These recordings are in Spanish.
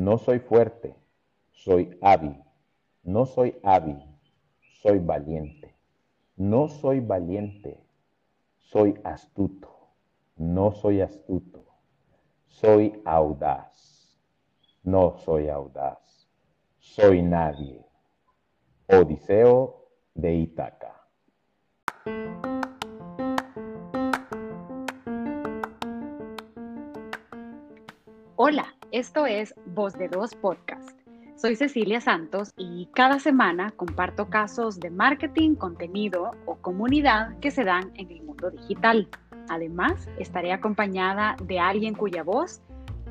No soy fuerte, soy hábil. No soy hábil, soy valiente. No soy valiente, soy astuto. No soy astuto, soy audaz. No soy audaz, soy nadie. Odiseo de Itaca. Hola, esto es Voz de Dos Podcast. Soy Cecilia Santos y cada semana comparto casos de marketing, contenido o comunidad que se dan en el mundo digital. Además, estaré acompañada de alguien cuya voz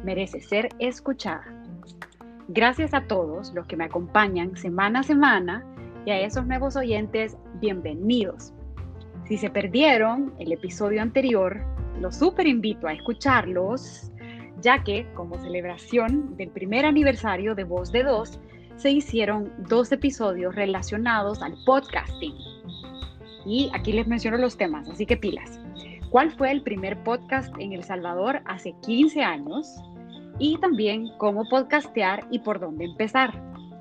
merece ser escuchada. Gracias a todos los que me acompañan semana a semana y a esos nuevos oyentes, bienvenidos. Si se perdieron el episodio anterior, los super invito a escucharlos ya que como celebración del primer aniversario de Voz de Dos, se hicieron dos episodios relacionados al podcasting. Y aquí les menciono los temas, así que pilas. ¿Cuál fue el primer podcast en El Salvador hace 15 años? Y también cómo podcastear y por dónde empezar.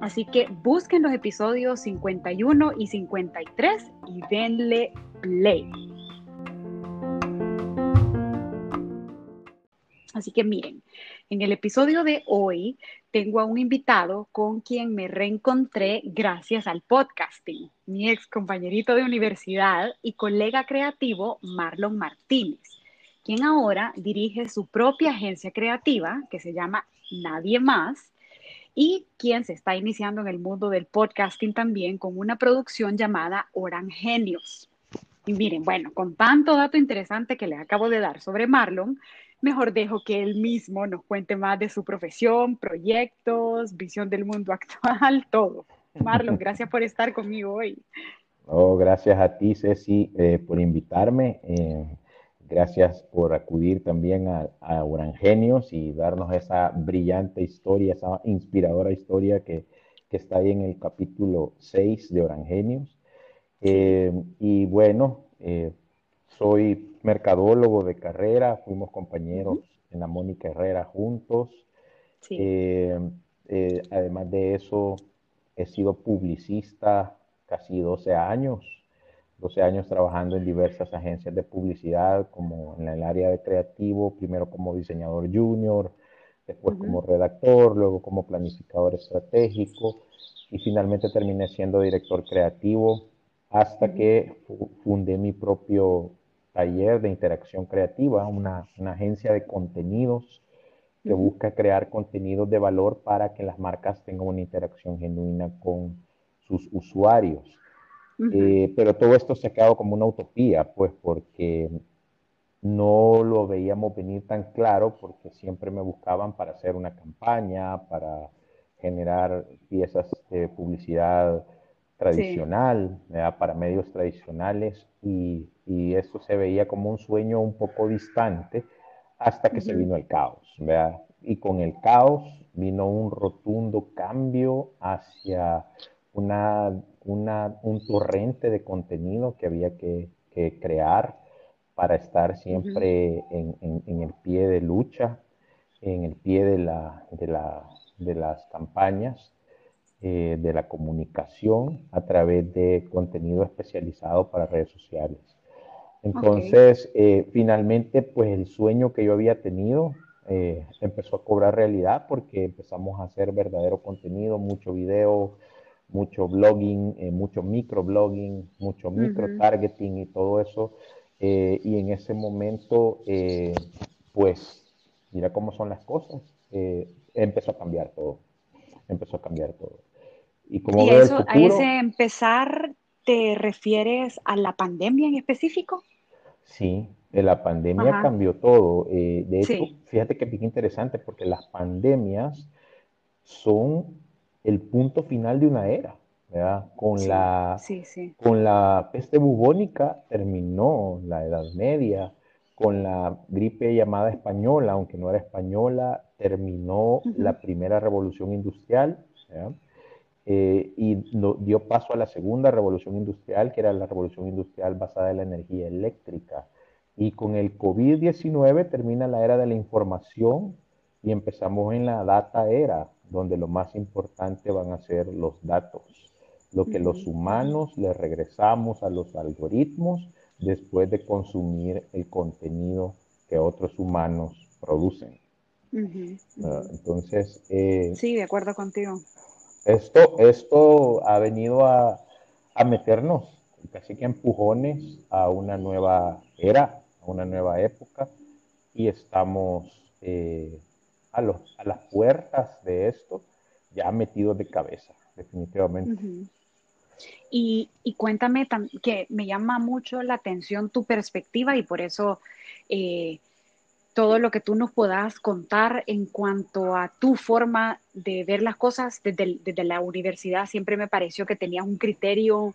Así que busquen los episodios 51 y 53 y denle play. Así que miren, en el episodio de hoy tengo a un invitado con quien me reencontré gracias al podcasting, mi ex compañerito de universidad y colega creativo Marlon Martínez, quien ahora dirige su propia agencia creativa que se llama Nadie Más y quien se está iniciando en el mundo del podcasting también con una producción llamada Orangenios. Y miren, bueno, con tanto dato interesante que le acabo de dar sobre Marlon, mejor dejo que él mismo nos cuente más de su profesión, proyectos, visión del mundo actual, todo. Marlon, gracias por estar conmigo hoy. Oh, gracias a ti, Ceci, eh, por invitarme. Eh, gracias por acudir también a, a Orangenios y darnos esa brillante historia, esa inspiradora historia que, que está ahí en el capítulo 6 de Orangenios. Eh, y bueno, soy mercadólogo de carrera, fuimos compañeros en la Mónica Herrera juntos. Eh, eh, además de eso, he sido publicista casi 12 años, 12 años trabajando en diversas agencias de publicidad, como en el área de creativo, primero como diseñador junior, después como redactor, luego como planificador estratégico y finalmente terminé siendo director creativo hasta que fundé mi propio taller de interacción creativa, una, agencia de contenidos que busca crear contenidos de valor para que las marcas tengan una interacción genuina con sus usuarios. Eh, pero todo esto se ha quedado como una utopía, pues porque no lo veíamos venir tan claro, porque siempre me buscaban para hacer una campaña, para generar piezas de publicidad tradicional, para medios tradicionales, y, y, eso se veía como un sueño un poco distante hasta que se vino el caos. Y con el caos vino un rotundo cambio hacia una, una, un torrente de contenido que había que, que crear para estar siempre en, en, en, el pie de lucha, en el pie de, la, de, la, de las campañas eh, de la comunicación a través de contenido especializado para redes sociales. Entonces, eh, finalmente, pues el sueño que yo había tenido eh, empezó a cobrar realidad porque empezamos a hacer verdadero contenido, mucho video, mucho blogging, mucho microblogging, mucho micro targeting y todo eso. y en ese momento, pues, mira cómo son las cosas, empezó a cambiar todo. Empezó a cambiar todo. Y, como eso, a ese empezar, ¿te refieres a la pandemia en específico? Sí, la pandemia cambió todo. Eh, de hecho, fíjate que es interesante porque las pandemias son el punto final de una era. ¿verdad? Con, la, con la peste bubónica terminó la Edad Media, con la gripe llamada española, aunque no era española, terminó la primera revolución industrial. ¿verdad? Eh, y dio paso a la segunda revolución industrial, que era la revolución industrial basada en la energía eléctrica. Y con el COVID-19 termina la era de la información y empezamos en la data era, donde lo más importante van a ser los datos, lo que los humanos le regresamos a los algoritmos después de consumir el contenido que otros humanos producen. Ah, entonces... Eh, sí, de acuerdo contigo. Esto, esto ha venido a, a meternos casi que empujones a una nueva era, a una nueva época, y estamos eh, a, los, a las puertas de esto ya metidos de cabeza, definitivamente. y, y, cuéntame que me llama mucho la atención tu perspectiva y por eso eh, todo lo que tú nos puedas contar en cuanto a tu forma de ver las cosas desde, desde la universidad. Siempre me pareció que tenías un criterio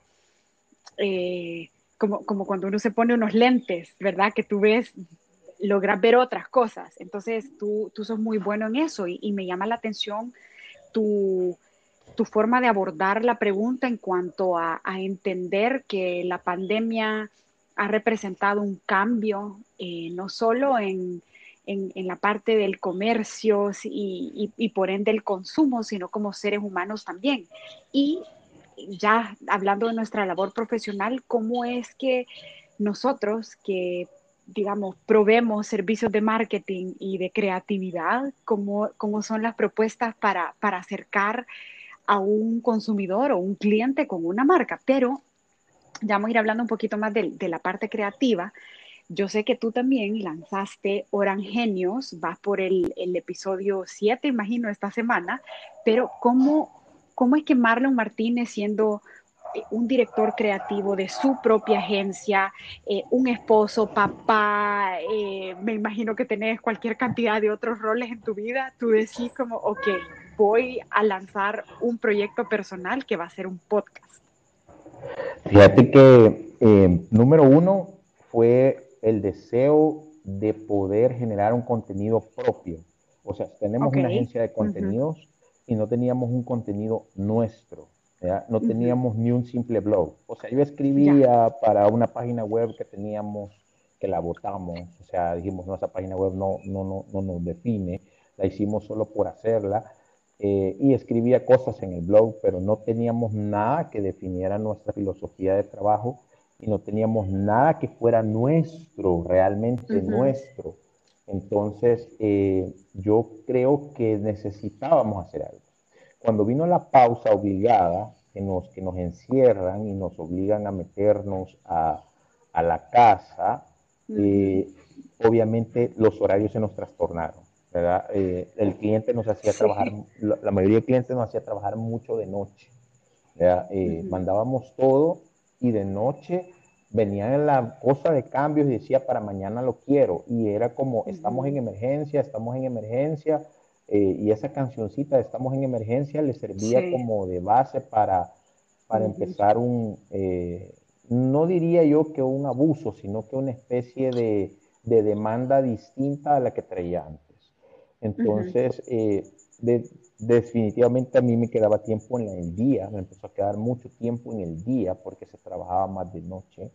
eh, como, como cuando uno se pone unos lentes, ¿verdad? Que tú ves, logras ver otras cosas. Entonces tú, tú sos muy bueno en eso y, me llama la atención tu, tu, forma de abordar la pregunta en cuanto a, a entender que la pandemia ha representado un cambio, eh, no solo en, en, la parte del comercio y, y, y, por ende el consumo, sino como seres humanos también. Y ya hablando de nuestra labor profesional, ¿cómo es que nosotros que, digamos, probemos servicios de marketing y de creatividad, cómo, cómo son las propuestas para, para acercar a un consumidor o un cliente con una marca? Pero ya vamos a ir hablando un poquito más de, la parte creativa. Yo sé que tú también lanzaste Orangenios, vas por el, el episodio 7, imagino, esta semana, pero ¿cómo, ¿Cómo es que Marlon Martínez, siendo eh, un director creativo de su propia agencia, eh, un esposo, papá, eh, me imagino que tenés cualquier cantidad de otros roles en tu vida, tú decís como, ok, voy a lanzar un proyecto personal que va a ser un podcast? Fíjate que número uno fue el deseo de poder generar un contenido propio. O sea, tenemos una agencia de contenidos y no teníamos un contenido nuestro. No teníamos ni un simple blog. O sea, yo escribía para una página web que teníamos, que la votamos. O sea, dijimos, no, esa página web no, no, no, no nos define. La hicimos solo por hacerla. Eh, y escribía cosas en el blog, pero no teníamos nada que definiera nuestra filosofía de trabajo y no teníamos nada que fuera nuestro, realmente nuestro. Entonces, eh, yo creo que necesitábamos hacer algo. Cuando vino la pausa obligada, que nos, que nos encierran y nos obligan a meternos a, la casa, eh, obviamente los horarios se nos trastornaron. ¿Verdad? Eh, el cliente nos hacía trabajar, la, mayoría de clientes nos hacía trabajar mucho de noche. Mandábamos todo y de noche venía en la cosa de cambios y decía para mañana lo quiero. Y era como, estamos en emergencia, estamos en emergencia. Eh, y esa cancioncita de estamos en emergencia le servía como de base para, para empezar un, eh, no diría yo que un abuso, sino que una especie de, de demanda distinta a la que traía antes. Entonces, eh, definitivamente a mí me quedaba tiempo en el día, me empezó a quedar mucho tiempo en el día porque se trabajaba más de noche.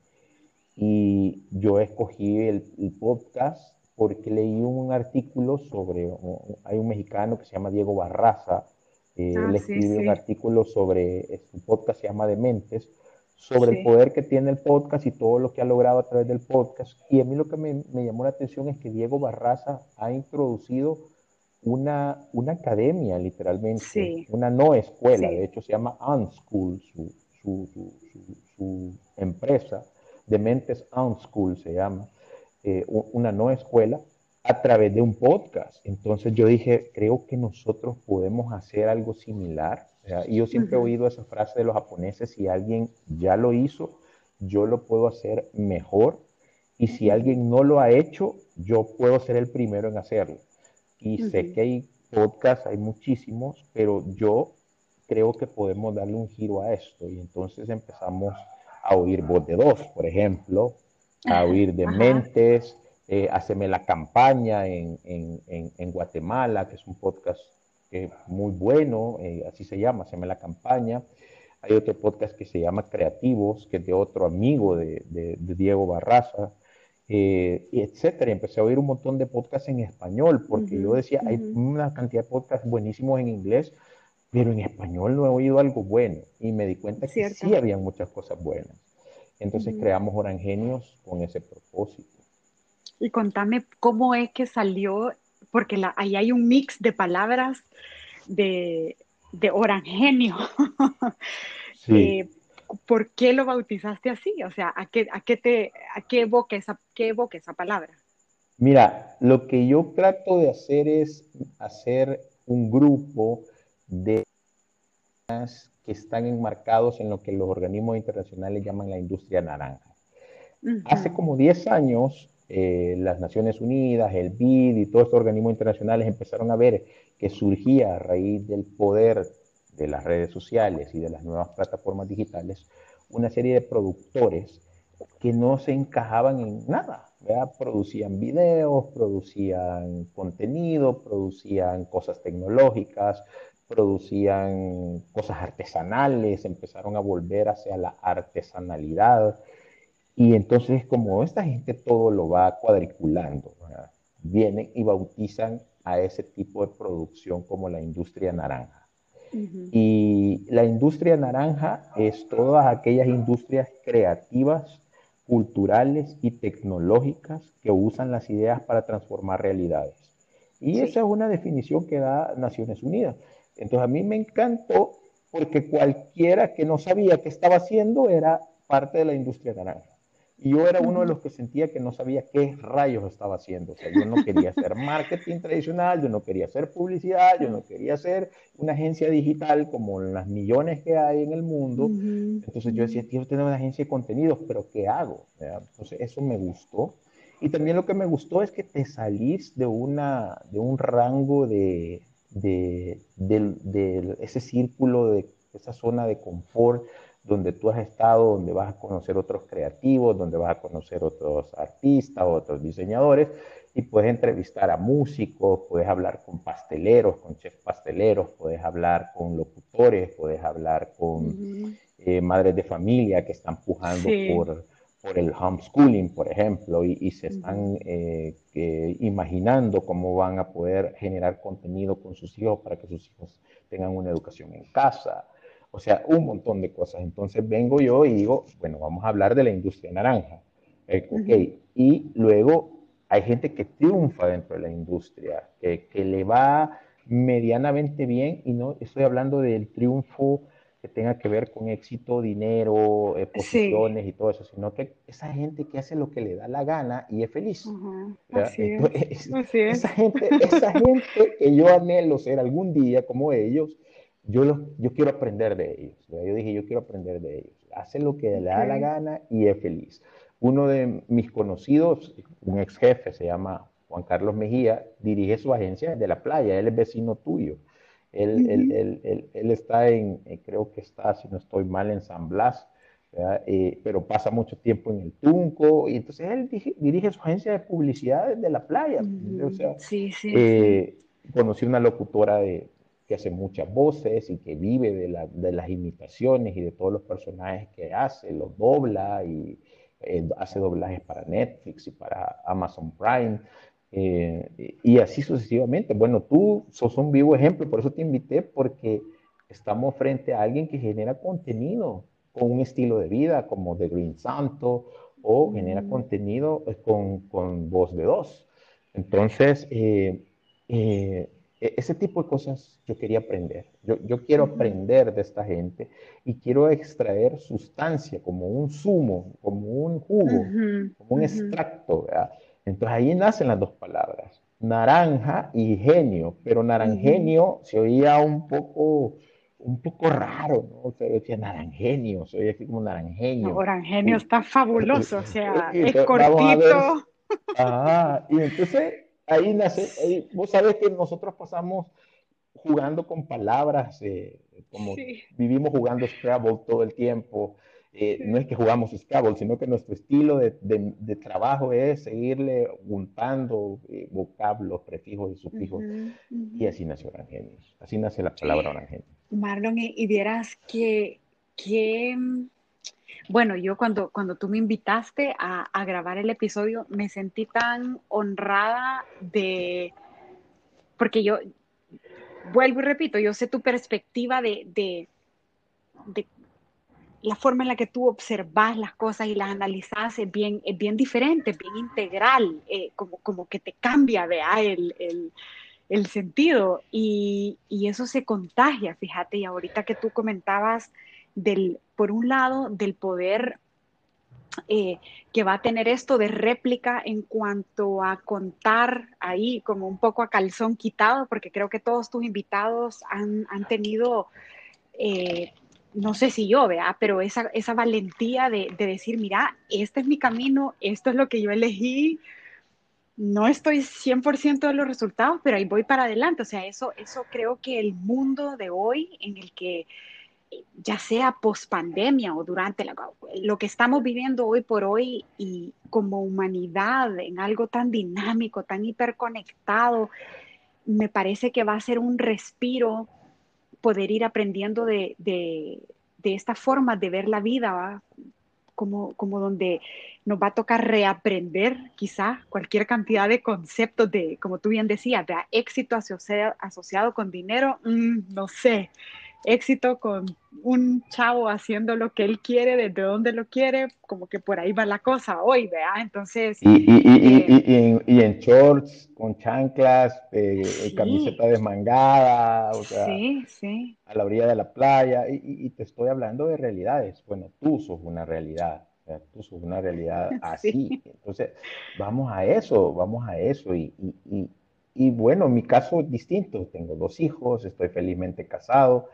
Y yo escogí el, podcast porque leí un artículo sobre, hay un mexicano que se llama Diego Barraza, eh, ah, él escribe un artículo sobre, su podcast se llama Dementes, sobre el poder que tiene el podcast y todo lo que ha logrado a través del podcast. Y a mí lo que me, me llamó la atención es que Diego Barraza ha introducido una, una academia, literalmente, una no escuela, de hecho se llama Unschool, su, su, su, su empresa de Mentes School se llama, eh, una nueva escuela, a través de un podcast. Entonces yo dije, creo que nosotros podemos hacer algo similar. Y yo siempre he oído esa frase de los japoneses, si alguien ya lo hizo, yo lo puedo hacer mejor. Y si alguien no lo ha hecho, yo puedo ser el primero en hacerlo. Y sé que hay podcasts, hay muchísimos, pero yo creo que podemos darle un giro a esto. Y entonces empezamos a oír voz de dos, por ejemplo, a oír de mentes, eh, Haceme la campaña en, en, Guatemala, que es un podcast muy bueno, eh, así se llama, Haceme la campaña. Hay otro podcast que se llama Creativos, que es de otro amigo de, de, Diego Barraza. Eh, etcétera. Empecé a oír un montón de podcasts en español, porque yo decía, hay una cantidad de podcasts buenísimos en inglés, pero en español no he oído algo bueno. Y me di cuenta que sí había muchas cosas buenas. Entonces creamos Orangenios con ese propósito. Y contame cómo es que salió, porque la, ahí hay un mix de palabras de, de orangenio. Sí. Eh, ¿Por qué lo bautizaste así? O sea, ¿a qué, a qué, te, a qué, evoca esa, qué evoca esa palabra? Mira, lo que yo trato de hacer es hacer un grupo de que están enmarcados en lo que los organismos internacionales llaman la industria naranja. Hace como 10 años, eh, las Naciones Unidas, el BID y todos estos organismos internacionales empezaron a ver que surgía a raíz del poder de las redes sociales y de las nuevas plataformas digitales una serie de productores que no se encajaban en nada. Producían videos, producían contenido, producían cosas tecnológicas, producían cosas artesanales, empezaron a volver hacia la artesanalidad. Y entonces como esta gente todo lo va cuadriculando, vienen y bautizan a ese tipo de producción como la industria naranja. Y la industria naranja es todas aquellas industrias creativas, culturales y tecnológicas que usan las ideas para transformar realidades. Y esa es una definición que da Naciones Unidas. Entonces a mí me encantó porque cualquiera que no sabía qué estaba haciendo era parte de la industria naranja. Y yo era uno de los que sentía que no sabía qué rayos estaba haciendo. O sea, yo no quería hacer marketing tradicional, yo no quería hacer publicidad, yo no quería hacer una agencia digital como las millones que hay en el mundo. Entonces yo decía, quiero tener una agencia de contenidos, pero ¿qué hago? Entonces eso me gustó. Y también lo que me gustó es que te salís de, una, de un rango de, de, de ese círculo, de esa zona de confort donde tú has estado, donde vas a conocer otros creativos, donde vas a conocer otros artistas, otros diseñadores, y puedes entrevistar a músicos, puedes hablar con pasteleros, con chefs pasteleros, puedes hablar con locutores, puedes hablar con eh, madres de familia que están pujando por, por el homeschooling, por ejemplo, y, se están eh, imaginando cómo van a poder generar contenido con sus hijos para que sus hijos tengan una educación en casa. O sea, un montón de cosas. Entonces vengo yo y digo, bueno, vamos a hablar de la industria naranja. Eh, y luego hay gente que triunfa dentro de la industria, que, que, le va medianamente bien, y no estoy hablando del triunfo que tenga que ver con éxito, dinero, eh, posiciones y todo eso, sino que esa gente que hace lo que le da la gana y es feliz. Así, es. Esa, gente, esa gente que yo anhelo ser algún día como ellos, yo, yo quiero aprender de ellos. Yo dije, yo quiero aprender de ellos. Hace lo que le da la gana y es feliz. Uno de mis conocidos, un ex jefe, se llama Juan Carlos Mejía, dirige su agencia desde la playa. Él es vecino tuyo. Él, él, él, él está en, eh, creo que está, si no estoy mal, en San Blas, eh, pero pasa mucho tiempo en el Tunco. Y entonces él dirige, su agencia de publicidad desde la playa. O sea, sí, sí, eh, Conocí una locutora de, que hace muchas voces y que vive de, las imitaciones y de todos los personajes que hace, los dobla y eh, hace doblajes para Netflix y para Amazon Prime. Eh, y así sucesivamente. Bueno, tú sos un vivo ejemplo, por eso te invité, porque estamos frente a alguien que genera contenido con un estilo de vida como The Green Santo o genera mm. contenido eh, con, con, voz de dos. Entonces, eh, e-, ese tipo de cosas yo quería aprender. Yo, yo quiero aprender de esta gente y quiero extraer sustancia como un zumo, como un jugo, como un extracto. Entonces ahí nacen las dos palabras, naranja y genio, pero narangenio se oía un poco, un poco raro, ¿no? O sea, decía narangenio, se oía así como narangenio. narangenio está fabuloso, o sea, es cortito. Ah, y entonces ahí nace, vos sabes que nosotros pasamos jugando con palabras, eh, como vivimos jugando Scrabble todo el tiempo. Eh, no es que jugamos Scrabble, sino que nuestro estilo de, de, trabajo es seguirle juntando eh, vocablos, prefijos y sufijos. Y así nació Orangenios. Así nace la palabra Orangenios. Marlon, y, vieras que, que Bueno, yo cuando, cuando tú me invitaste a, grabar el episodio, me sentí tan honrada de, porque yo, vuelvo y repito, yo sé tu perspectiva de, de, la forma en la que tú observas las cosas y las analizas es bien, es bien diferente, bien integral, eh, como, como que te cambia, vea, el, el, el sentido. Y, y, eso se contagia, fíjate, y ahorita que tú comentabas del, por un lado, del poder eh, que va a tener esto de réplica en cuanto a contar ahí como un poco a calzón quitado, porque creo que todos tus invitados han, han tenido, eh, no sé si yo, vea, pero esa, esa valentía de, de, decir, mira, este es mi camino, esto es lo que yo elegí, no estoy 100% de los resultados, pero ahí voy para adelante. O sea, eso, eso creo que el mundo de hoy en el que ya sea post pandemia o durante lo que estamos viviendo hoy por hoy y como humanidad en algo tan dinámico, tan hiperconectado, me parece que va a ser un respiro poder ir aprendiendo de, de, esta forma de ver la vida, Como, como donde nos va a tocar reaprender quizá cualquier cantidad de conceptos de, como tú bien decías, de éxito asociado, asociado con dinero, mm, no sé éxito con un chavo haciendo lo que él quiere, desde donde lo quiere, como que por ahí va la cosa hoy, ¿verdad? Entonces... Y, eh, en, shorts, con chanclas, eh, camiseta desmangada, o sea, a la orilla de la playa, y, te estoy hablando de realidades. Bueno, tú sos una realidad, tú sos una realidad así. Entonces, vamos a eso, vamos a eso, y, y bueno, mi caso es distinto. Tengo dos hijos, estoy felizmente casado,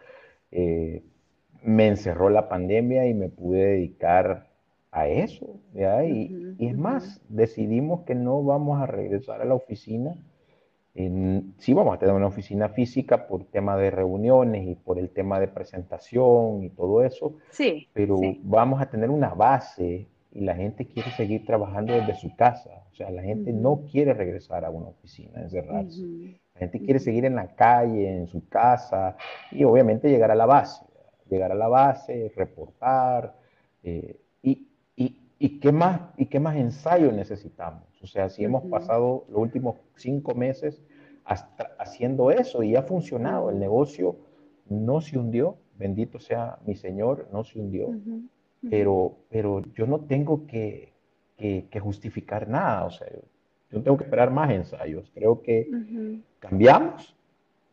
eh, me encerró la pandemia y me pude dedicar a eso. Y, es más, decidimos que no vamos a regresar a la oficina. sí vamos a tener una oficina física por tema de reuniones y por el tema de presentación y todo eso. Sí. Pero vamos a tener una base y la gente quiere seguir trabajando desde su casa. O sea, la gente no quiere regresar a una oficina, encerrarse. La gente quiere seguir en la calle, en su casa y obviamente llegar a la base, llegar a la base, reportar. Eh, y, y, y, qué más, ¿Y qué más ensayo necesitamos? O sea, si hemos pasado los últimos cinco meses haciendo eso y ha funcionado, el negocio no se hundió, bendito sea mi Señor, no se hundió, pero, pero yo no tengo que, que, que justificar nada, o sea, yo tengo que esperar más ensayos. Creo que cambiamos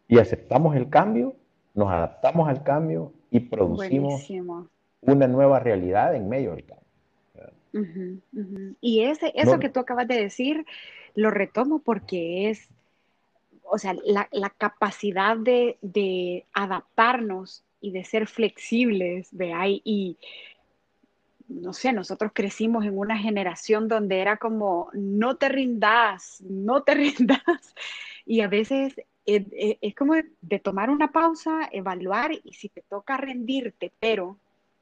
y aceptamos el cambio, nos adaptamos al cambio y producimos una nueva realidad en medio del cambio. Y ese, eso que tú acabas de decir, lo retomo porque es, o sea, la, capacidad de, de, adaptarnos y de ser flexibles, de ahí y no sé, nosotros crecimos en una generación donde era como, no te rindas, no te rindas. Y a veces es, es, como de tomar una pausa, evaluar y si te toca rendirte, pero,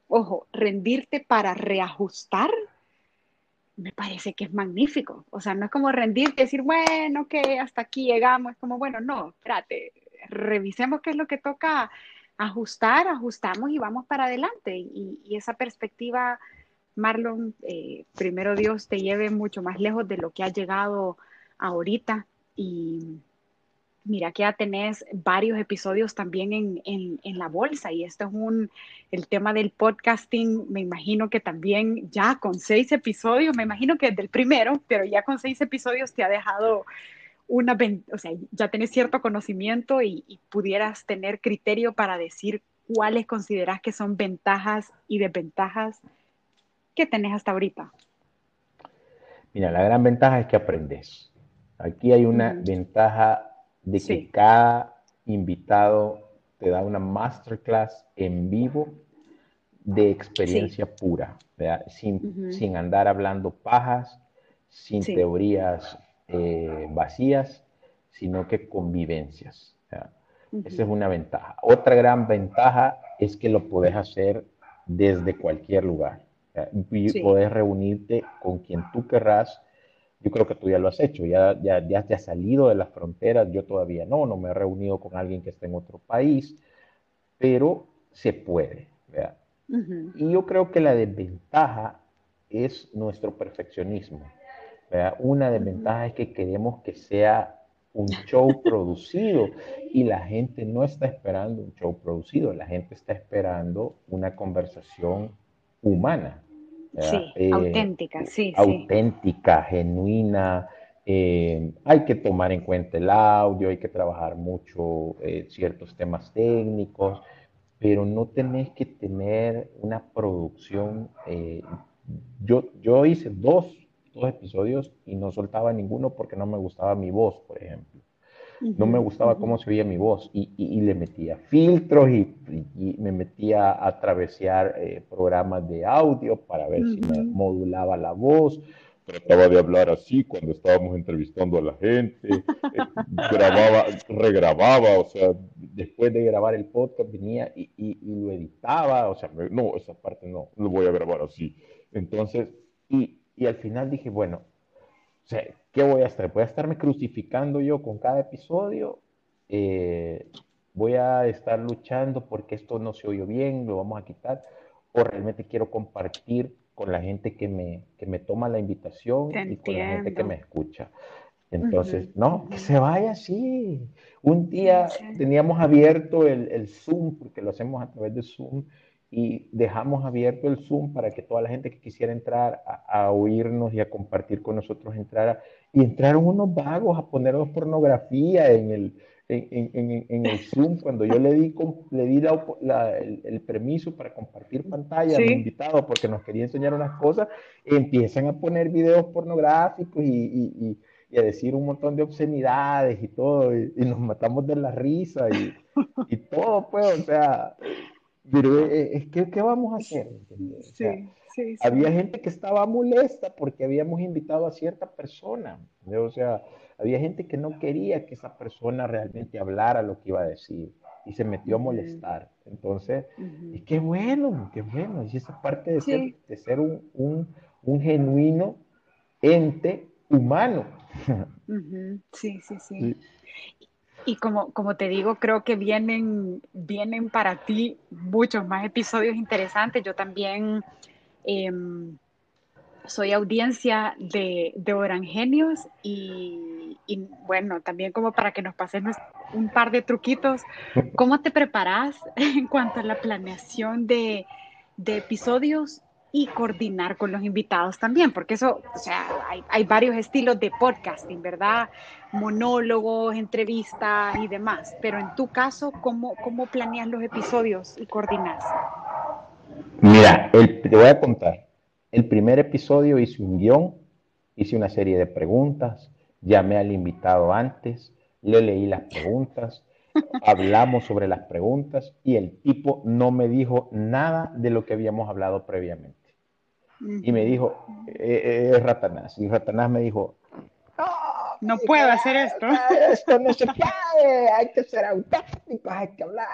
ojo, rendirte para reajustar, me parece que es magnífico. O sea, no es como rendirte decir, bueno, que hasta aquí llegamos. Es como, bueno, no, espérate, revisemos qué es lo que toca ajustar, ajustamos y vamos para adelante. Y esa perspectiva Marlon, eh, primero Dios te lleve mucho más lejos de lo que ha llegado ahorita. Y mira que ya tenés varios episodios también en, la bolsa y esto es un, el tema del podcasting, me imagino que también ya con seis episodios, me imagino que desde el primero, pero ya con seis episodios te ha dejado una, o sea, ya tenés cierto conocimiento y, y pudieras tener criterio para decir cuáles consideras que son ventajas y desventajas ¿Qué tenés hasta ahorita? Mira, la gran ventaja es que aprendes. Aquí hay una ventaja de que cada invitado te da una masterclass en vivo de experiencia pura, sin, andar hablando pajas, sin teorías eh, vacías, sino que convivencias. Esa es una ventaja. Otra gran ventaja es que lo puedes hacer desde cualquier lugar. Y puedes reunirte con quien tú querrás. Yo creo que tú ya lo has hecho, ya, ya, ya te has salido de las fronteras, yo todavía no, no me he reunido con alguien que esté en otro país, pero se puede. Y yo creo que la desventaja es nuestro perfeccionismo. Una desventaja es que queremos que sea un show producido y la gente no está esperando un show producido, la gente está esperando una conversación humana. Sí, eh, auténtica, sí. Auténtica, genuina. Eh, hay que tomar en cuenta el audio, hay que trabajar mucho eh, ciertos temas técnicos, pero no tenés que tener una producción. yo, yo hice dos dos episodios y no soltaba ninguno porque no me gustaba mi voz, por ejemplo. No me gustaba cómo se oía mi voz y, le metía filtros y, me metía a travesear eh, programas de audio para ver si me modulaba la voz. Trataba de hablar así cuando estábamos entrevistando a la gente, eh, grababa, regrababa, o sea, después de grabar el podcast venía y, lo editaba, o sea, no, esa parte no, lo voy a grabar así. Entonces, y, y al final dije, bueno, o ¿qué voy a hacer? ¿Voy a estarme crucificando yo con cada episodio? Eh, ¿Voy a estar luchando porque esto no se oyó bien, lo vamos a quitar? ¿O realmente quiero compartir con la gente que me, que me toma la invitación y con la gente que me escucha? Entonces, no, que se vaya así. Un día teníamos abierto el, el, Zoom, porque lo hacemos a través de Zoom, y dejamos abierto el Zoom para que toda la gente que quisiera entrar a, oírnos y a compartir con nosotros entrara. Y entraron unos vagos a ponernos pornografía en el, en, en, en el Zoom cuando yo le di, le di la, el, permiso para compartir pantalla a mi invitado porque nos quería enseñar unas cosas, empiezan a poner videos pornográficos y, y, y, a decir un montón de obscenidades y todo, y, nos matamos de la risa y, y todo, pues, o sea, pero eh, es que, ¿qué vamos a hacer? sí, sí, Había gente que estaba molesta porque habíamos invitado a cierta persona. O sea, había gente que no quería que esa persona realmente hablara lo que iba a decir y se metió a molestar. Entonces, y qué bueno, qué bueno. Y esa parte de ser, de ser un, un, un, genuino ente humano. Sí, sí, sí. Y como, como te digo, creo que vienen, vienen para ti muchos más episodios interesantes. Yo también em, soy audiencia de, de Orangenios y, y, bueno, también como para que nos pases un par de truquitos. ¿Cómo te preparas en cuanto a la planeación de, de episodios y coordinar con los invitados también, porque eso, o sea, hay, hay, varios estilos de podcasting, ¿verdad? Monólogos, entrevistas y demás, pero en tu caso, ¿cómo, cómo planeas los episodios y coordinas? Mira, te voy a contar. El primer episodio hice un guion, hice una serie de preguntas, llamé al invitado antes, le leí las preguntas, hablamos sobre las preguntas y el tipo no me dijo nada de lo que habíamos hablado previamente y me dijo, eh, eh, es Ratanás. Y Ratanás me dijo, no, puedo hacer esto. Esto no se puede, hay que ser auténticos, hay que hablar,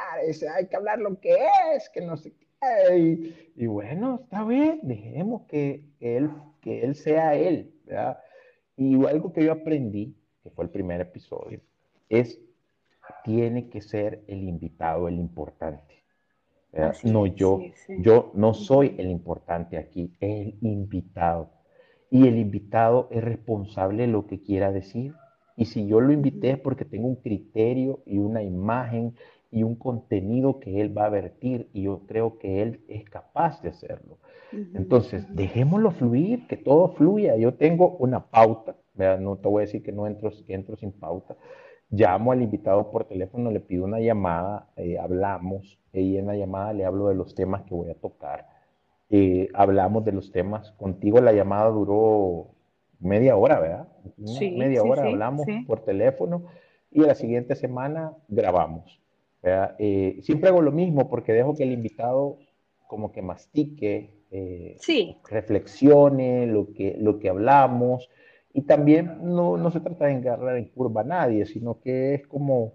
hay que hablar lo que es, que no se qué. Y, bueno, está bien, dejemos que, él, que él sea él, ¿verdad? Y algo que yo aprendí, que fue el primer episodio, es, tiene que ser el invitado el importante no yo. Yo no soy el importante aquí, es el invitado. Y el invitado es responsable de lo que quiera decir. Y si yo lo invité es porque tengo un criterio y una imagen y un contenido que él va a vertir y yo creo que él es capaz de hacerlo. Entonces, dejémoslo fluir, que todo fluya. Yo tengo una pauta, no te voy a decir que no entro, entro sin pauta, llamo al invitado por teléfono, le pido una llamada, eh, hablamos, y en la llamada le hablo de los temas que voy a tocar. Eh, hablamos de los temas. Contigo la llamada duró media hora, ¿verdad? Sí, media hora hablamos por teléfono y la siguiente semana grabamos. Eh, siempre hago lo mismo porque dejo que el invitado como que mastique, reflexione lo que, lo que hablamos y también no, no se trata de engarrar en curva a nadie, sino que es como,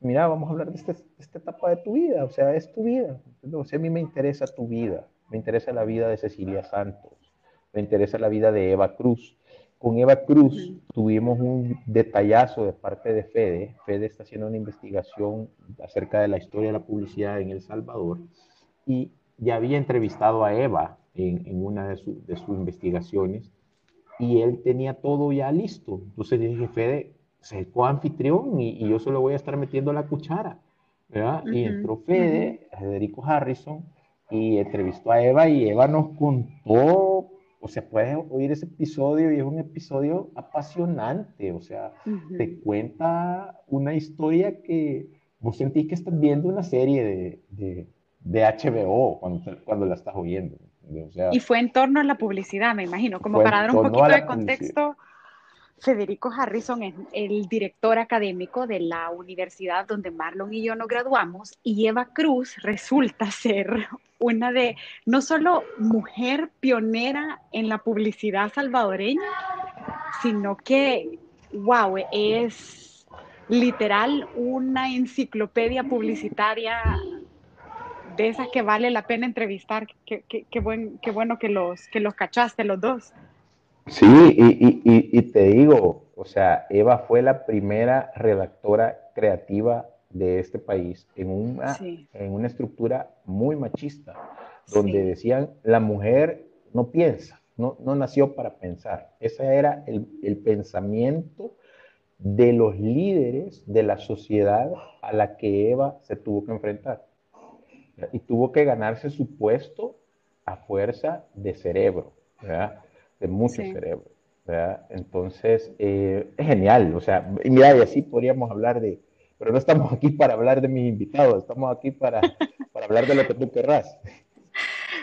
mira, vamos a hablar de, este, esta etapa de tu vida, o sea, es tu vida. O sea, a mí me interesa tu vida, me interesa la vida de Cecilia Santos, me interesa la vida de Eva Cruz. Con Eva Cruz tuvimos un detallazo de parte de Fede. Fede está haciendo una investigación acerca de la historia de la publicidad en El Salvador y ya había entrevistado a Eva en, una de, sus investigaciones y él tenía todo ya listo. Entonces dije, Fede, se anfitrión y, yo solo voy a estar metiendo la cuchara. ¿verdad? y entró Fede, Federico Harrison, y entrevistó a Eva y Eva nos contó, o sea, puedes oír ese episodio y es un episodio apasionante, o sea, te cuenta una historia que vos sentís que estás viendo una serie de, de, de HBO cuando, cuando la estás oyendo. y fue en torno a la publicidad, me imagino, como para dar un poquito de contexto. Federico Harrison es el director académico de la universidad donde Marlon y yo nos graduamos y Eva Cruz resulta ser una de, no solo mujer pionera en la publicidad salvadoreña, sino que, wow, es literal una enciclopedia publicitaria de esas que vale la pena entrevistar. Qué, qué, buen, qué bueno que los, que los cachaste los dos. Sí, y, y, te digo, o sea, Eva fue la primera redactora creativa de este país en una, en una estructura muy machista, donde decían, la mujer no piensa, no, no nació para pensar. Ese era el, el pensamiento de los líderes de la sociedad a la que Eva se tuvo que enfrentar. Y tuvo que ganarse su puesto a fuerza de cerebro. ¿verdad? De mucho cerebro. ¿verdad? Entonces, eh, es genial. O sea, y mira, y así podríamos hablar de, pero no estamos aquí para hablar de mis invitados, estamos aquí para, para hablar de lo que tú querrás.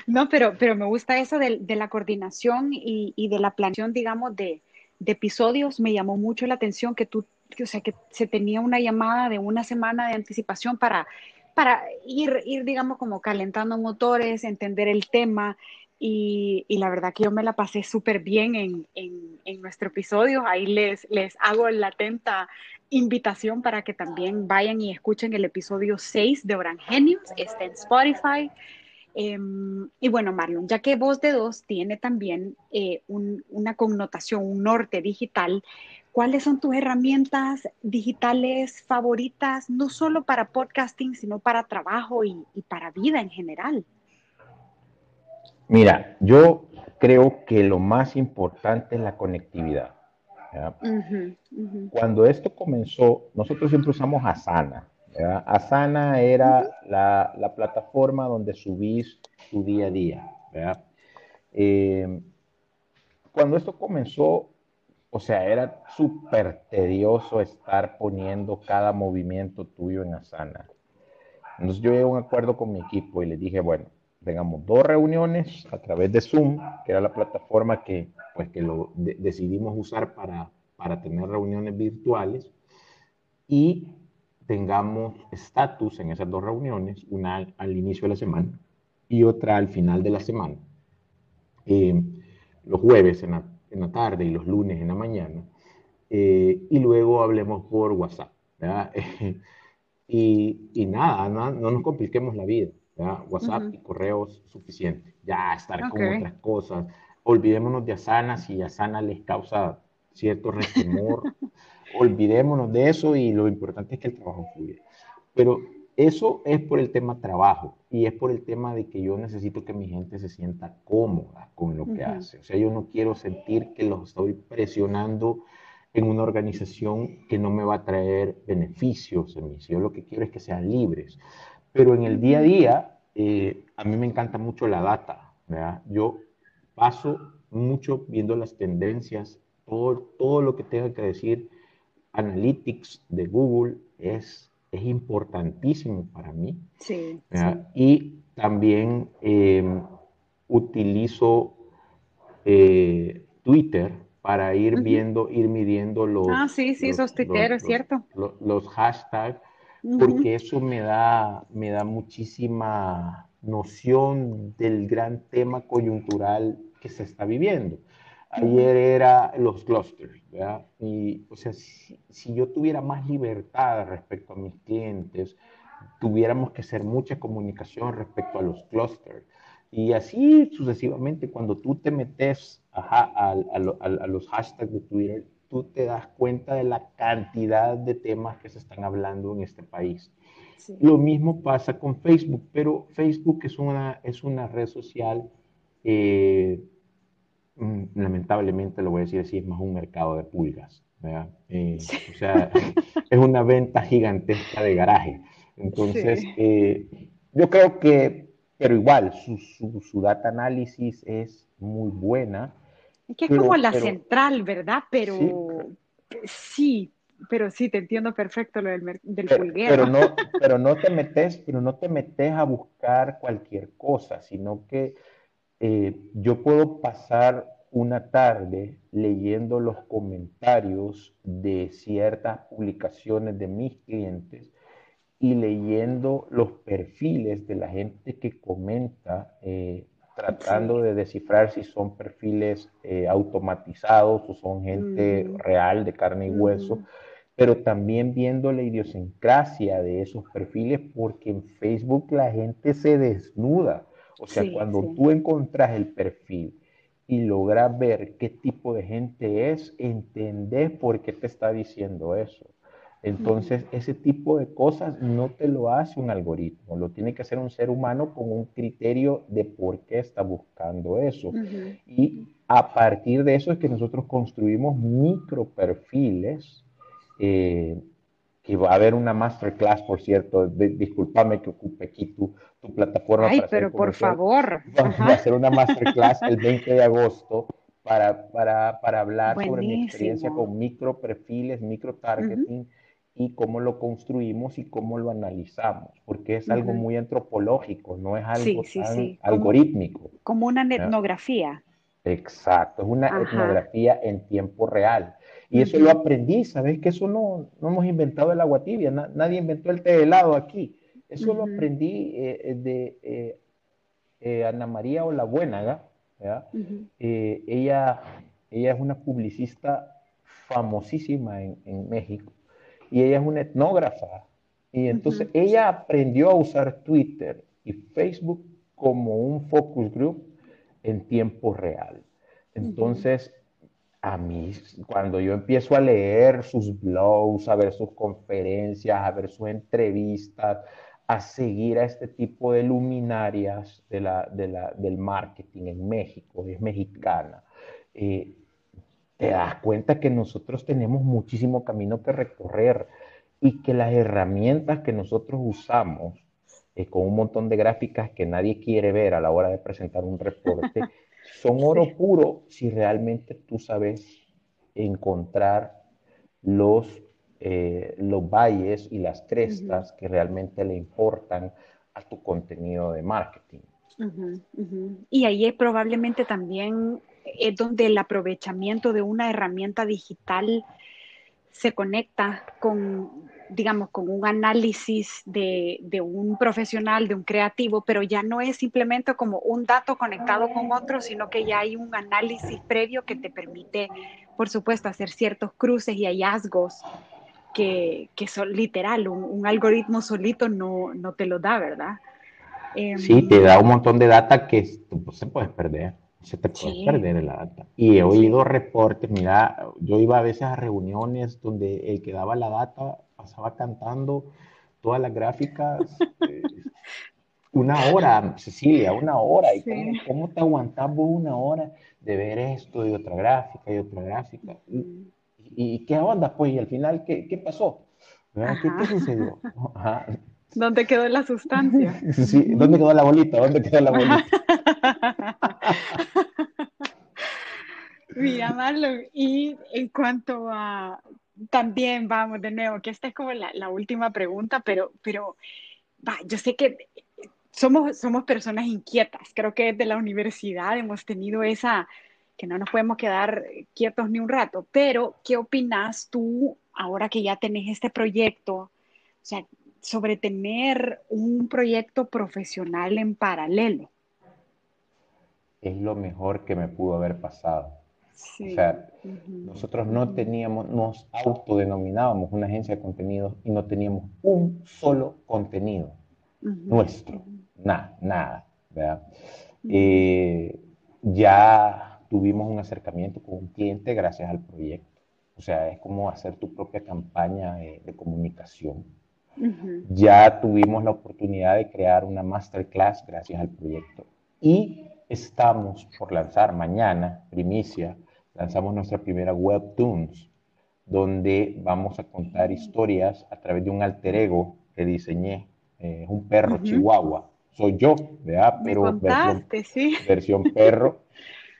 No, pero, pero me gusta eso de, de la coordinación y, y, de la planeación, digamos, de, de, episodios. Me llamó mucho la atención que tú, que, o sea, que se tenía una llamada de una semana de anticipación para, para ir, ir, digamos, como calentando motores, entender el tema, y, la verdad que yo me la pasé súper bien en, en, nuestro episodio. Ahí les, les hago la atenta invitación para que también vayan y escuchen el episodio 6 de Orangenius. Está en Spotify. Em, y bueno, Marlon, ya que Voz de Dos tiene también eh, una connotación, un norte digital, ¿cuáles son tus herramientas digitales favoritas, no solo para podcasting, sino para trabajo y para vida en general? Mira, yo creo que lo más importante es la conectividad. Cuando esto comenzó, nosotros siempre usamos Asana. Asana era la, plataforma donde subís tu día a día. Eh, cuando esto comenzó, o sea, era súper tedioso estar poniendo cada movimiento tuyo en Asana. Entonces yo llegué a un acuerdo con mi equipo y le dije, bueno, tengamos dos reuniones a través de Zoom, que era la plataforma que, pues, que lo decidimos usar para, para tener reuniones virtuales, y tengamos estatus en esas dos reuniones, una al, inicio de la semana y otra al final de la semana. Eh, los jueves en la, en la, tarde y los lunes en la mañana, eh, y luego hablemos por WhatsApp. y, y, nada, no, no nos compliquemos la vida. WhatsApp y correos suficiente. Ya estar con otras cosas. Olvidémonos de Asana si Asana les causa cierto resquemor. Olvidémonos de eso y lo importante es que el trabajo fluya. Pero eso es por el tema trabajo y es por el tema de que yo necesito que mi gente se sienta cómoda con lo que hace. O sea, yo no quiero sentir que los estoy presionando en una organización que no me va a traer beneficios en mí. Yo lo que quiero es que sean libres. Pero en el día a día, eh, a mí me encanta mucho la data. ¿verdad? Yo paso mucho viendo las tendencias, todo, todo lo que tenga que decir Analytics de Google es, es importantísimo para mí. Sí, Y también em, utilizo eh, Twitter para ir viendo, ir midiendo los... Ah, sí, sí, esos tuiteros, ¿cierto? los hashtags porque eso me da, me da muchísima noción del gran tema coyuntural que se está viviendo. Ayer era los clusters, ¿verdad? Y, o sea, si, si, yo tuviera más libertad respecto a mis clientes, tuviéramos que hacer mucha comunicación respecto a los clusters. Y así sucesivamente, cuando tú te metes a, a los hashtags de Twitter, tú te das cuenta de la cantidad de temas que se están hablando en este país. Lo mismo pasa con Facebook, pero Facebook es una, es una red social, eh, mm, lamentablemente lo voy a decir así, es más un mercado de pulgas. Eh, o sea, es una venta gigantesca de garaje. Entonces, eh, yo creo que, pero igual, su, su, data análisis es muy buena. Es que es como la central, ¿verdad? Pero sí, pero sí, te entiendo perfecto lo del, del pero, Pero no, pero no te metes, pero no te metes a buscar cualquier cosa, sino que eh, yo puedo pasar una tarde leyendo los comentarios de ciertas publicaciones de mis clientes y leyendo los perfiles de la gente que comenta, eh, tratando de descifrar si son perfiles eh, automatizados o son gente mm. real de carne y hueso, pero también viendo la idiosincrasia de esos perfiles, porque en Facebook la gente se desnuda. O sea, cuando tú encontrás el perfil y logras ver qué tipo de gente es, entendés por qué te está diciendo eso. Entonces, ese tipo de cosas no te lo hace un algoritmo, lo tiene que hacer un ser humano con un criterio de por qué está buscando eso. Y a partir de eso es que nosotros construimos micro perfiles, eh, que va a haber una masterclass, por cierto, discúlpame que ocupe aquí tu, tu plataforma. Ay, pero por favor. Vamos a hacer una masterclass el 20 de agosto para, para, para hablar sobre mi experiencia con micro perfiles, micro targeting y cómo lo construimos y cómo lo analizamos, porque es algo muy antropológico, no es algo tan algorítmico. Como una etnografía. Exacto, es una etnografía en tiempo real. Y eso lo aprendí, ¿sabes? Que eso no, no hemos inventado el agua tibia, nadie inventó el té helado aquí. Eso lo aprendí eh, de eh, eh, Ana María Olabuénaga, ella, ella es una publicista famosísima en, en México y ella es una etnógrafa. Y entonces ella aprendió a usar Twitter y Facebook como un focus group en tiempo real. Entonces, a mí, cuando yo empiezo a leer sus blogs, a ver sus conferencias, a ver sus entrevistas, a seguir a este tipo de luminarias de la, del marketing en México, es mexicana, eh, te das cuenta que nosotros tenemos muchísimo camino que recorrer y que las herramientas que nosotros usamos, eh, con un montón de gráficas que nadie quiere ver a la hora de presentar un reporte, son oro puro si realmente tú sabes encontrar los, eh, los valles y las crestas que realmente le importan a tu contenido de marketing. Y ahí probablemente también es donde el aprovechamiento de una herramienta digital se conecta con, digamos, con un análisis de, un profesional, de un creativo, pero ya no es simplemente como un dato conectado con otro, sino que ya hay un análisis previo que te permite, por supuesto, hacer ciertos cruces y hallazgos que, son literal, un, algoritmo solito no, no, te lo da, ¿verdad? sí, te da un montón de data que se puedes perder se te puede perder la data. Y he oído reportes, mira, yo iba a veces a reuniones donde el que daba la data pasaba cantando todas las gráficas eh, una hora, Cecilia, una hora. ¿Y cómo, te aguantamos una hora de ver esto y otra gráfica y otra gráfica? ¿Y, qué onda? Pues, y al final, ¿qué, qué pasó? ¿Qué, ¿Qué, sucedió? ¿Dónde quedó la sustancia? Sí, ¿dónde quedó la bolita? ¿Dónde quedó la bolita? Mira, Marlon, y en cuanto a, también vamos de nuevo, que esta es como la, última pregunta, pero, pero va, yo sé que somos, somos personas inquietas, creo que desde la universidad hemos tenido esa, que no nos podemos quedar quietos ni un rato, pero ¿qué opinas tú ahora que ya tenés este proyecto? O sea, sobre tener un proyecto profesional en paralelo. Es lo mejor que me pudo haber pasado. O sea, nosotros no teníamos, nos autodenominábamos una agencia de contenidos y no teníamos un solo contenido nuestro, nada, nada, ¿verdad? Eh, ya tuvimos un acercamiento con un cliente gracias al proyecto. O sea, es como hacer tu propia campaña de comunicación. Ya tuvimos la oportunidad de crear una masterclass gracias al proyecto. Y estamos por lanzar mañana, primicia, lanzamos nuestra primera Webtoons, donde vamos a contar historias a través de un alter ego que diseñé. Eh, es un perro chihuahua. Soy yo, ¿verdad? Pero versión, versión, perro,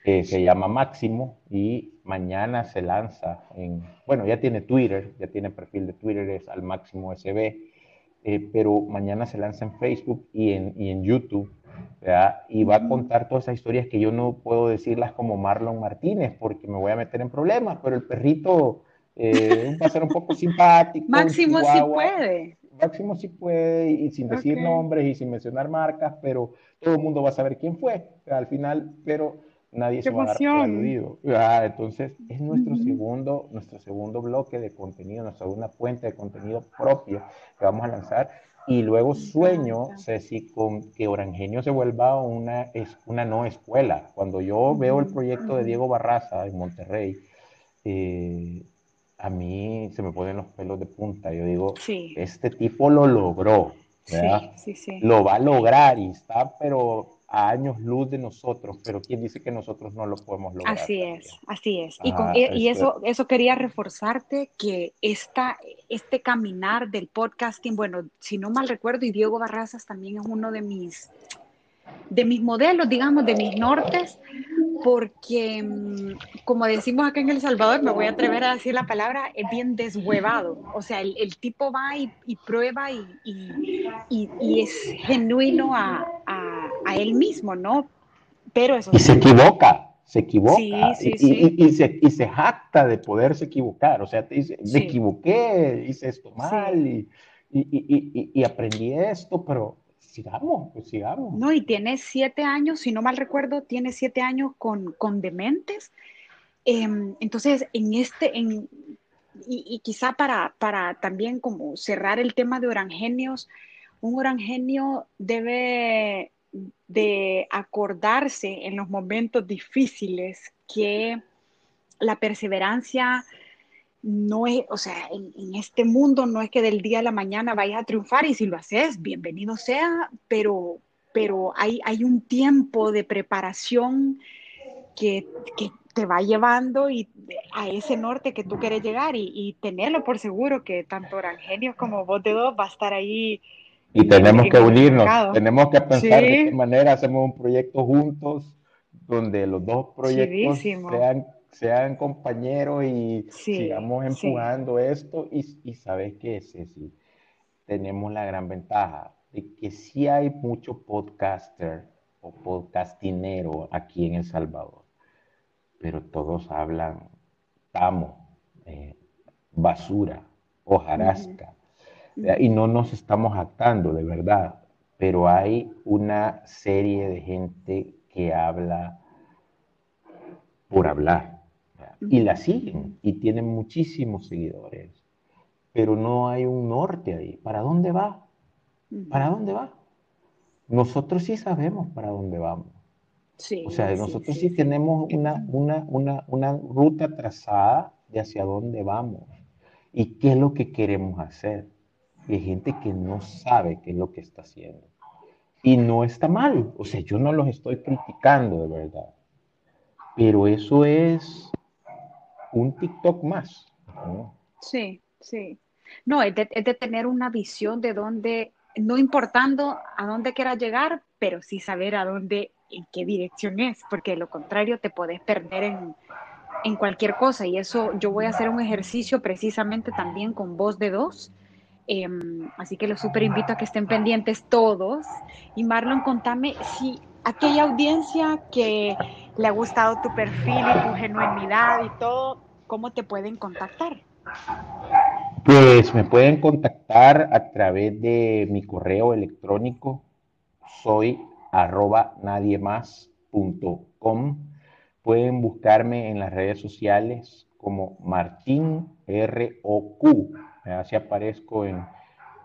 se llama Máximo y mañana se lanza en, bueno, ya tiene Twitter, ya tiene perfil de Twitter, es al Máximo SB, eh, pero mañana se lanza en Facebook y en, y en YouTube y va a contar todas esas historias que yo no puedo decirlas como Marlon Martínez porque me voy a meter en problemas, pero el perrito eh, va a ser un poco simpático. Máximo sí puede. Máximo sí puede, y sin decir nombres y sin mencionar marcas, pero todo el mundo va a saber quién fue al final, pero nadie se va a dar aludido. Ah, entonces, es nuestro, segundo, nuestro segundo bloque de contenido, nuestra segunda fuente de contenido propio que vamos a lanzar y luego sueño, Ceci, con que Orangenio se vuelva una, es, una no escuela. Cuando yo veo el proyecto de Diego Barraza en Monterrey, eh, a mí se me ponen los pelos de punta. Yo digo, este tipo lo logró, Sí, sí, lo va a lograr y está, pero a años luz de nosotros, pero ¿quién dice que nosotros no lo podemos lograr? Así es, así es. Y, e, y eso, eso quería reforzarte, que esta, este caminar del podcasting, bueno, si no mal recuerdo, y Diego Barrazas también es uno de mis, de mis modelos, digamos, de mis nortes, porque, mm, como decimos acá en El Salvador, me voy a atrever a decir la palabra, es bien deshuevado. O sea, el, el tipo va y, y prueba y, y, y, es genuino a, a, a, él mismo, ¿no? Pero eso... Y se equivoca, se equivoca. Sí, sí, sí. Y, se, y se jacta de poderse equivocar. O sea, te dice, me equivoqué, hice esto mal y, y aprendí esto, pero sigamos, pues sigamos. No, y tiene siete años, si no mal recuerdo, tiene siete años con, con dementes. Em, entonces, en este, en, y, quizá para, para también como cerrar el tema de orangenios, un orangenio debe de acordarse en los momentos difíciles que la perseverancia no es, o sea, en, este mundo no es que del día a la mañana vayas a triunfar y si lo haces, bienvenido sea, pero, pero hay, hay un tiempo de preparación que, que, te va llevando y a ese norte que tú quieres llegar y, tenerlo por seguro que tanto Orangenio como vos de dos va a estar ahí. Y tenemos que unirnos, tenemos que pensar de qué manera hacemos un proyecto juntos donde los dos proyectos sean sean compañeros y sigamos empujando esto. Y, y sabes qué, Ceci, tenemos la gran ventaja de que sí hay mucho podcaster o podcastinero aquí en El Salvador, pero todos hablan tamo, eh, basura, hojarasca, y no nos estamos actando de verdad, pero hay una serie de gente que habla por hablar y la siguen y tienen muchísimos seguidores, pero no hay un norte ahí. ¿Para dónde va? ¿Para dónde va? Nosotros sí sabemos para dónde vamos. Sí, o sea, nosotros sí, tenemos una, una, una, una ruta trazada de hacia dónde vamos y qué es lo que queremos hacer. Y hay gente que no sabe qué es lo que está haciendo. Y no está mal. O sea, yo no los estoy criticando de verdad. Pero eso es un TikTok más. Sí, sí. No, es de, tener una visión de dónde, no importando a dónde quieras llegar, pero sí saber a dónde, en qué dirección es, porque de lo contrario te puedes perder en, en cualquier cosa. Y eso yo voy a hacer un ejercicio precisamente también con voz de dos. Em, así que los súper invito a que estén pendientes todos. Y Marlon, contame si aquella audiencia que le ha gustado tu perfil y tu genuinidad y todo, ¿cómo te pueden contactar? Pues me pueden contactar a través de mi correo electrónico, soy arroba nadiemás.com. Pueden buscarme en las redes sociales como Martín ROQ. Así aparezco en,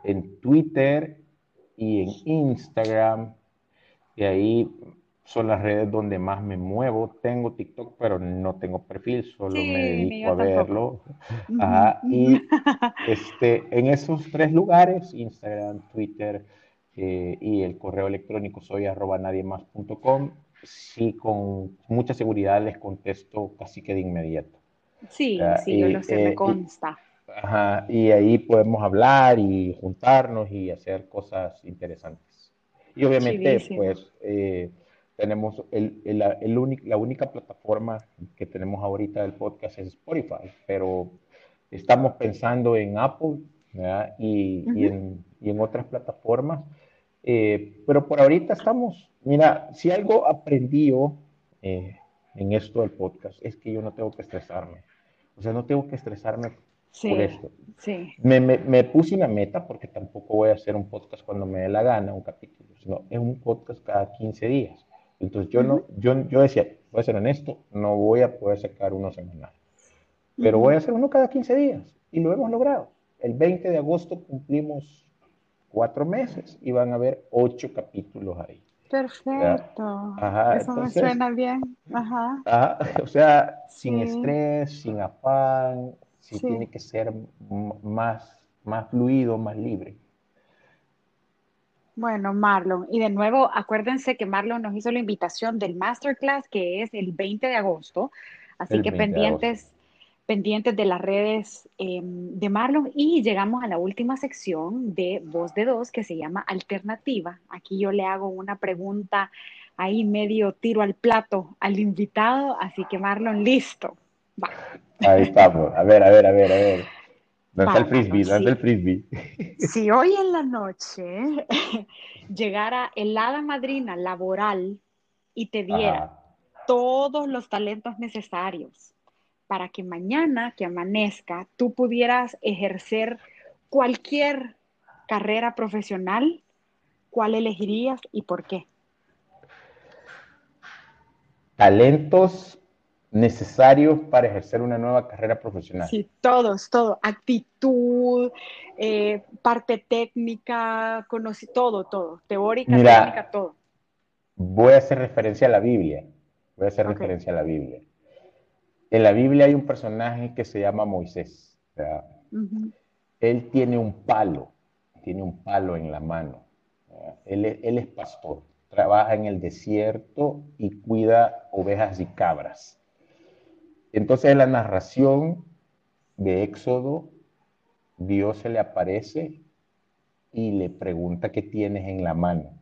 en Twitter y en Instagram y ahí son las redes donde más me muevo. Tengo TikTok, pero no tengo perfil, solo me dedico a verlo. Y este, en esos tres lugares, Instagram, Twitter eh, y el correo electrónico soy arroba nadiemás.com, sí con mucha seguridad les contesto casi que de inmediato. Sí, sí, yo lo sé, me eh, consta. Ajá, y ahí podemos hablar y juntarnos y hacer cosas interesantes. Y obviamente, pues, eh, tenemos el, el, el la única plataforma que tenemos ahorita del podcast es Spotify, pero estamos pensando en Apple y, y, en, y, en, otras plataformas. Eh, pero por ahorita estamos, mira, si algo aprendí yo eh, en esto del podcast es que yo no tengo que estresarme. O sea, no tengo que estresarme por esto. Sí. Me, me, me, puse una meta porque tampoco voy a hacer un podcast cuando me dé la gana, un capítulo, sino es un podcast cada 15 días. Entonces yo, no, yo, yo decía, voy a ser honesto, no voy a poder sacar uno semanal, pero voy a hacer uno cada 15 días y lo hemos logrado. El 20 de agosto cumplimos cuatro meses y van a haber ocho capítulos ahí. Perfecto. Eso me suena bien. Ajá. o sea, sin estrés, sin afán, si tiene que ser más, más fluido, más libre. Bueno, Marlon, y de nuevo, acuérdense que Marlon nos hizo la invitación del masterclass que es el 20 de agosto, así que pendientes, de pendientes de las redes em, de Marlon y llegamos a la última sección de Voz de Dos que se llama Alternativa. Aquí yo le hago una pregunta ahí medio tiro al plato al invitado, así que Marlon, listo. Va. Ahí estamos. A ver, a ver, a ver, a ver. ¿Dónde el frisbee? ¿Dónde el frisbee? Si hoy en la noche llegara el hada madrina laboral y te diera todos los talentos necesarios para que mañana que amanezca tú pudieras ejercer cualquier carrera profesional, ¿cuál elegirías y por qué? Talentos necesarios para ejercer una nueva carrera profesional. Sí, todos, todo, actitud, eh, parte técnica, conocí todo, todo, teórica, técnica, todo. Voy a hacer referencia a la Biblia, voy a hacer referencia a la Biblia. En la Biblia hay un personaje que se llama Moisés. Él tiene un palo, tiene un palo en la mano. Él, él es pastor, trabaja en el desierto y cuida ovejas y cabras. Entonces en la narración de Éxodo, Dios se le aparece y le pregunta qué tienes en la mano.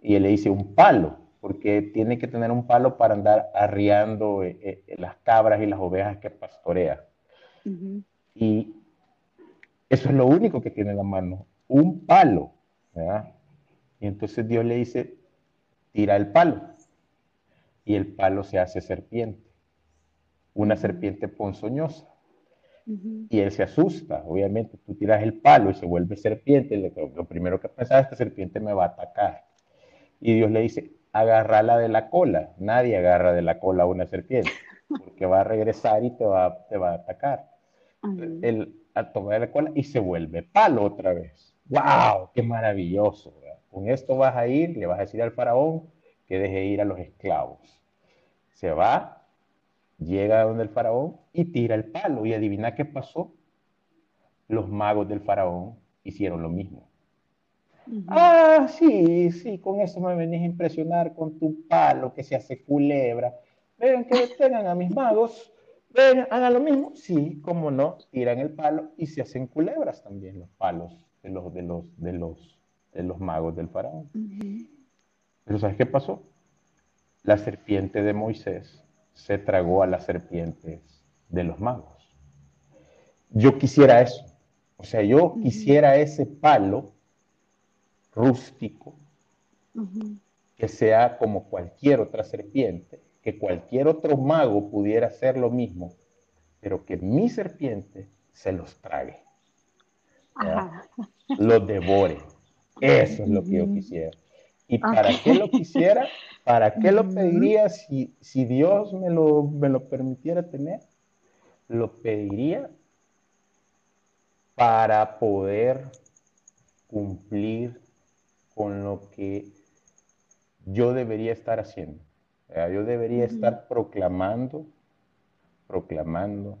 Y él le dice un palo, porque tiene que tener un palo para andar arriando eh, eh, las cabras y las ovejas que pastorea. Y eso es lo único que tiene en la mano, un palo. Y entonces Dios le dice, tira el palo. Y el palo se hace serpiente una serpiente ponzoñosa. Y él se asusta, obviamente, tú tiras el palo y se vuelve serpiente, lo, primero que pensaba, esta serpiente me va a atacar. Y Dios le dice, agárrala de la cola, nadie agarra de la cola a una serpiente, porque va a regresar y te va, te va a atacar. Él a tomar la cola y se vuelve palo otra vez. ¡Wow! ¡Qué maravilloso! Con esto vas a ir, le vas a decir al faraón que deje ir a los esclavos. Se va llega donde el faraón y tira el palo. Y adivina qué pasó. Los magos del faraón hicieron lo mismo. Ah, sí, sí, con eso me venís a impresionar con tu palo que se hace culebra. Ven que tengan a mis magos, ven, hagan lo mismo. Sí, como no, tiran el palo y se hacen culebras también los palos de los, de los, de los, de los magos del faraón. Pero ¿sabes qué pasó? La serpiente de Moisés se tragó a las serpientes de los magos. Yo quisiera eso. O sea, yo quisiera ese palo rústico que sea como cualquier otra serpiente, que cualquier otro mago pudiera hacer lo mismo, pero que mi serpiente se los trague. Los devore. Eso es lo que yo quisiera. ¿Y para qué lo quisiera? ¿Para qué lo pediría si, si Dios me lo, me lo permitiera tener? Lo pediría para poder cumplir con lo que yo debería estar haciendo. Yo debería estar proclamando, proclamando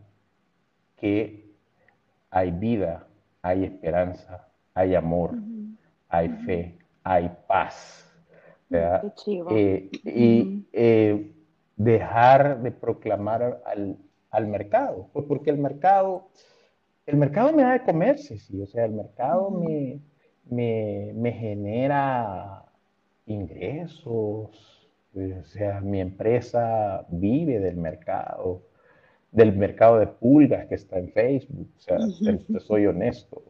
que hay vida, hay esperanza, hay amor, hay fe, hay paz. Eh, y eh, dejar de proclamar al, mercado, pues porque el mercado, el mercado me da de comerse, sí, o sea, el mercado me, me, genera ingresos, o sea, mi empresa vive del mercado, del mercado de pulgas que está en Facebook, o sea, soy honesto.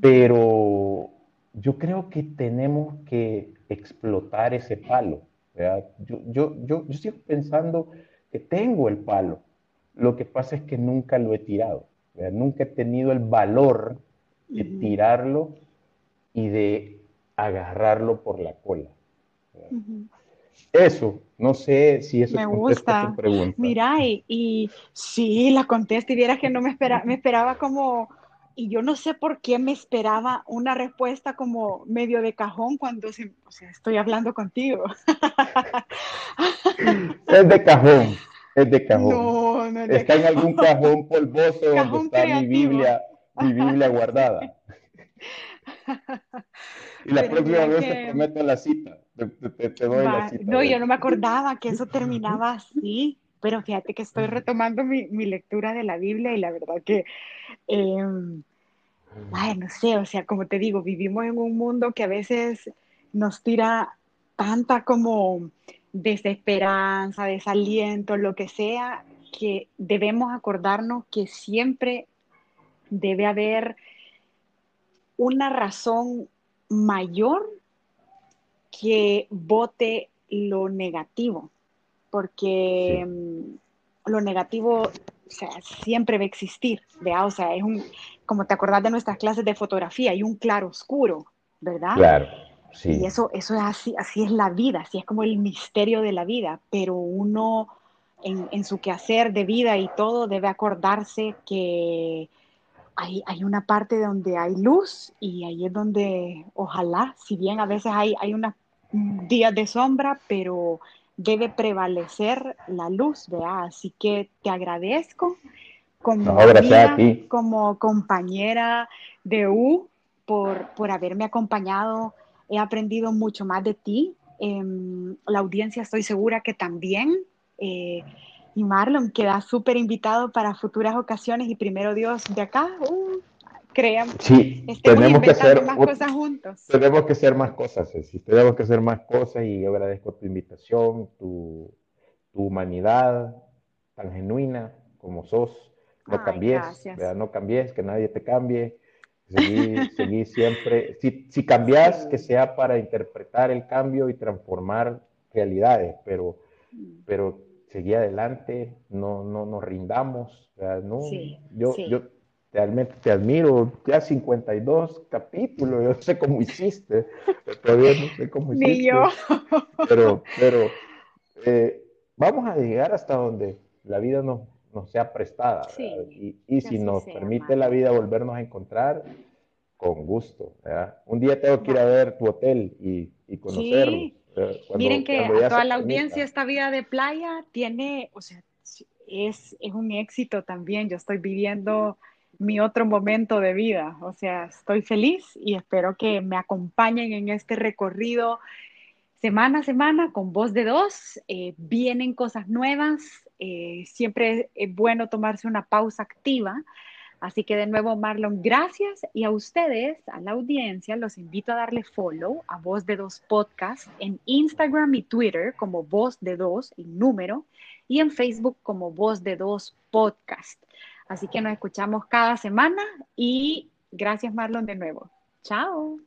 Pero yo creo que tenemos que explotar ese palo. Yo, yo, yo, yo sigo pensando que tengo el palo. Lo que pasa es que nunca lo he tirado. Nunca he tenido el valor de tirarlo y de agarrarlo por la cola. Eso, no sé si eso me gusta. tu pregunta. Mira, y, y sí, la contesto y vieras que no me, espera, me esperaba como, y yo no sé por qué me esperaba una respuesta como medio de cajón cuando se, o sea, estoy hablando contigo. es de cajón, es de cajón. No, no Está en algún cajón polvoso donde está mi Biblia, mi Biblia guardada. Y la próxima vez te prometo la cita. Te, doy la cita. No, yo no me acordaba que eso terminaba así. Pero fíjate que estoy retomando mi, mi lectura de la Biblia y la verdad que, eh, ay, no sé, o sea, como te digo, vivimos en un mundo que a veces nos tira tanta como desesperanza, desaliento, lo que sea, que debemos acordarnos que siempre debe haber una razón mayor que vote lo negativo, porque mm, lo negativo o sea, siempre va a existir, ¿vea? O sea, es un, como te acordás de nuestras clases de fotografía, hay un claro oscuro, ¿verdad? Claro, sí. Y eso, eso es así, así es la vida, así es como el misterio de la vida, pero uno en, en su quehacer de vida y todo debe acordarse que hay, hay, una parte donde hay luz y ahí es donde ojalá, si bien a veces hay, hay unos días de sombra, pero debe prevalecer la luz, ¿verdad? Así que te agradezco como, como compañera de U por, por haberme acompañado. He aprendido mucho más de ti. Em, la audiencia estoy segura que también. Eh, y Marlon queda súper invitado para futuras ocasiones y primero Dios de acá, uh, crean, sí, tenemos que hacer más cosas juntos. Tenemos que hacer más cosas, sí, tenemos que hacer más cosas y yo agradezco tu invitación, tu, tu humanidad tan genuina como sos. No cambies, no cambies, que nadie te cambie. Seguí, seguí siempre. Si, si cambias, que sea para interpretar el cambio y transformar realidades, pero, mm. pero seguí adelante, no, no nos rindamos. no, yo, yo realmente te admiro, ya 52 capítulos, yo sé cómo hiciste, todavía no sé cómo hiciste. Ni yo. Pero, pero eh, vamos a llegar hasta donde la vida nos, nos sea prestada. y, y si nos permite la vida volvernos a encontrar, con gusto. Un día tengo que ir a ver tu hotel y, y conocerlo. Miren que a toda la audiencia esta vida de playa tiene, o sea, es, es un éxito también. Yo estoy viviendo mi otro momento de vida. O sea, estoy feliz y espero que me acompañen en este recorrido semana a semana con voz de dos. Eh, vienen cosas nuevas. Eh, siempre es bueno tomarse una pausa activa Así que de nuevo, Marlon, gracias. Y a ustedes, a la audiencia, los invito a darle follow a Voz de Dos Podcast en Instagram y Twitter como Voz de Dos y número y en Facebook como Voz de Dos Podcast. Así que nos escuchamos cada semana y gracias, Marlon, de nuevo. Chao.